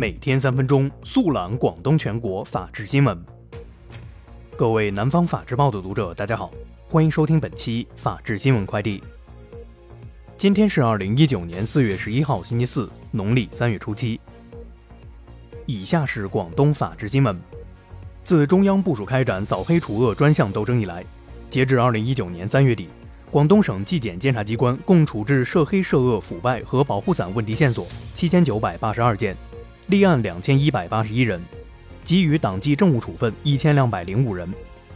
每天三分钟，速览广东全国法治新闻。各位南方法制报的读者，大家好，欢迎收听本期法治新闻快递。今天是二零一九年四月十一号，星期四，农历三月初七。以下是广东法治新闻。自中央部署开展扫黑除恶专项斗争以来，截至二零一九年三月底。广东省纪检监察机关共处置涉黑涉恶腐败和保护伞问题线索七千九百八十二件，立案两千一百八十一人，给予党纪政务处分一千两百零五人，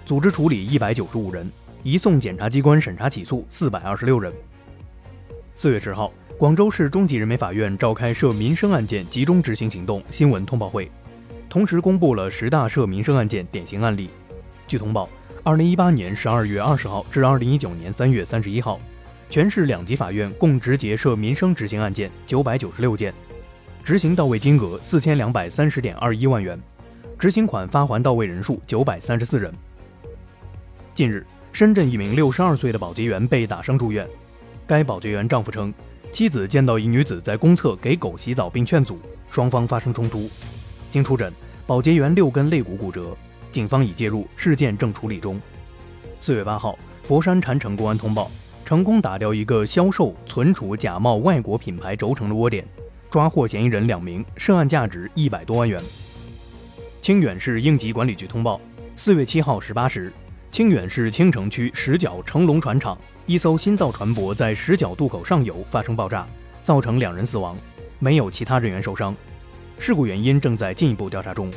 组织处理一百九十五人，移送检察机关审查起诉四百二十六人。四月十号，广州市中级人民法院召开涉民生案件集中执行行动新闻通报会，同时公布了十大涉民生案件典型案例。据通报。二零一八年十二月二十号至二零一九年三月三十一号，全市两级法院共执结涉民生执行案件九百九十六件，执行到位金额四千两百三十点二一万元，执行款发还到位人数九百三十四人。近日，深圳一名六十二岁的保洁员被打伤住院，该保洁员丈夫称，妻子见到一女子在公厕给狗洗澡并劝阻，双方发生冲突，经出诊，保洁员六根肋骨骨折。警方已介入，事件正处理中。四月八号，佛山禅城公安通报，成功打掉一个销售、存储假冒外国品牌轴承的窝点，抓获嫌疑人两名，涉案价值一百多万元。清远市应急管理局通报，四月七号十八时，清远市青城区石角成龙船厂一艘新造船舶在石角渡口上游发生爆炸，造成两人死亡，没有其他人员受伤，事故原因正在进一步调查中。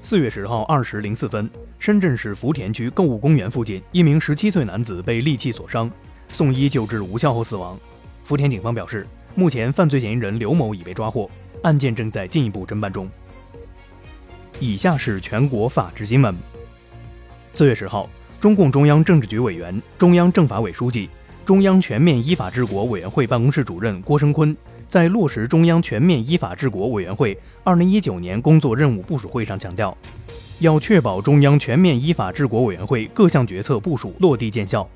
四月十号二时零四分，深圳市福田区购物公园附近，一名十七岁男子被利器所伤，送医救治无效后死亡。福田警方表示，目前犯罪嫌疑人刘某已被抓获，案件正在进一步侦办中。以下是全国法制新闻。四月十号，中共中央政治局委员、中央政法委书记、中央全面依法治国委员会办公室主任郭声琨。在落实中央全面依法治国委员会二零一九年工作任务部署会上强调，要确保中央全面依法治国委员会各项决策部署落地见效。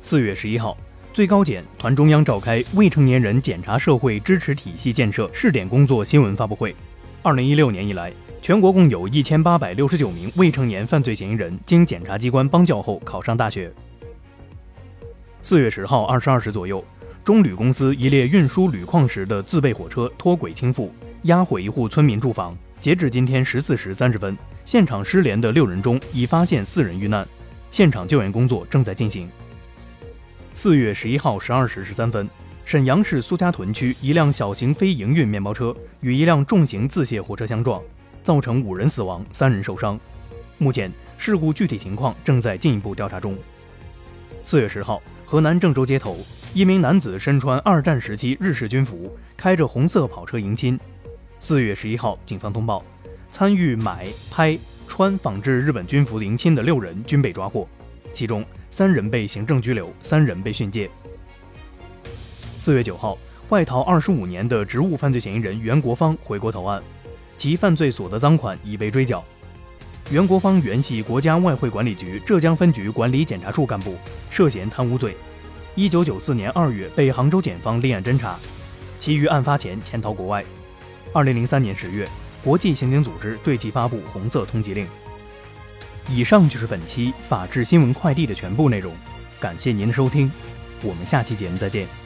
四月十一号，最高检团中央召开未成年人检察社会支持体系建设试点工作新闻发布会。二零一六年以来，全国共有一千八百六十九名未成年犯罪嫌疑人经检察机关帮教后考上大学。四月十号二十二时左右。中铝公司一列运输铝矿石的自备火车脱轨倾覆，压毁一户村民住房。截至今天十四时三十分，现场失联的六人中已发现四人遇难，现场救援工作正在进行。四月十一号十二时十三分，沈阳市苏家屯区一辆小型非营运面包车与一辆重型自卸货车相撞，造成五人死亡，三人受伤。目前事故具体情况正在进一步调查中。四月十号，河南郑州街头。一名男子身穿二战时期日式军服，开着红色跑车迎亲。四月十一号，警方通报，参与买、拍、穿仿制日本军服迎亲的六人均被抓获，其中三人被行政拘留，三人被训诫。四月九号，外逃二十五年的职务犯罪嫌疑人袁国芳回国投案，其犯罪所得赃款已被追缴。袁国芳原系国家外汇管理局浙江分局管理检查处干部，涉嫌贪污罪。一九九四年二月被杭州检方立案侦查，其于案发前潜逃国外。二零零三年十月，国际刑警组织对其发布红色通缉令。以上就是本期法治新闻快递的全部内容，感谢您的收听，我们下期节目再见。